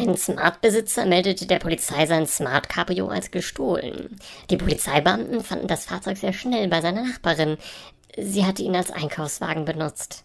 Ein Smart-Besitzer meldete der Polizei sein Smart Cabrio als gestohlen. Die Polizeibeamten fanden das Fahrzeug sehr schnell bei seiner Nachbarin. Sie hatte ihn als Einkaufswagen benutzt.